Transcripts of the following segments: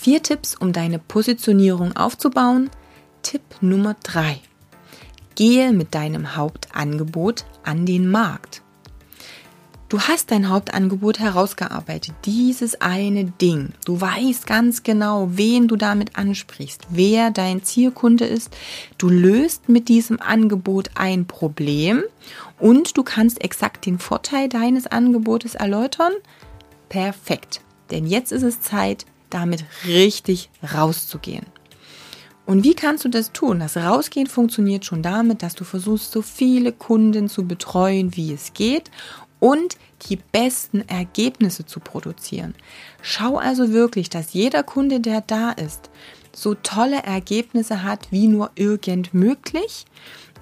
Vier Tipps, um deine Positionierung aufzubauen. Tipp Nummer drei: Gehe mit deinem Hauptangebot an den Markt. Du hast dein Hauptangebot herausgearbeitet, dieses eine Ding. Du weißt ganz genau, wen du damit ansprichst, wer dein Zielkunde ist. Du löst mit diesem Angebot ein Problem und du kannst exakt den Vorteil deines Angebotes erläutern. Perfekt. Denn jetzt ist es Zeit, damit richtig rauszugehen. Und wie kannst du das tun? Das Rausgehen funktioniert schon damit, dass du versuchst, so viele Kunden zu betreuen, wie es geht und die besten Ergebnisse zu produzieren. Schau also wirklich, dass jeder Kunde, der da ist, so tolle Ergebnisse hat wie nur irgend möglich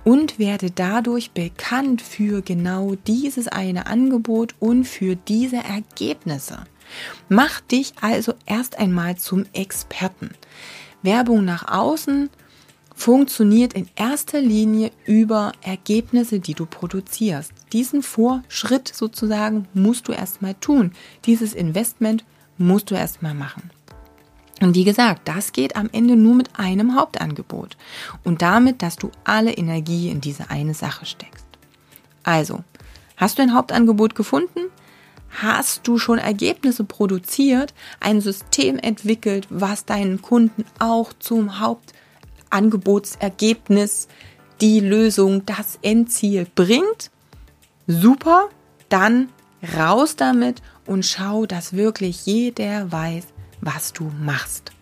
und werde dadurch bekannt für genau dieses eine Angebot und für diese Ergebnisse. Mach dich also erst einmal zum Experten. Werbung nach außen funktioniert in erster Linie über Ergebnisse, die du produzierst. Diesen Vorschritt sozusagen musst du erstmal tun. Dieses Investment musst du erstmal machen. Und wie gesagt, das geht am Ende nur mit einem Hauptangebot und damit, dass du alle Energie in diese eine Sache steckst. Also, hast du ein Hauptangebot gefunden? Hast du schon Ergebnisse produziert, ein System entwickelt, was deinen Kunden auch zum Hauptangebot Angebotsergebnis, die Lösung, das Endziel bringt, super, dann raus damit und schau, dass wirklich jeder weiß, was du machst.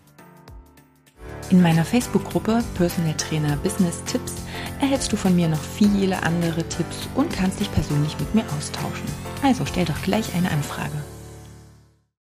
In meiner Facebook-Gruppe Personal Trainer Business Tipps erhältst du von mir noch viele andere Tipps und kannst dich persönlich mit mir austauschen. Also stell doch gleich eine Anfrage.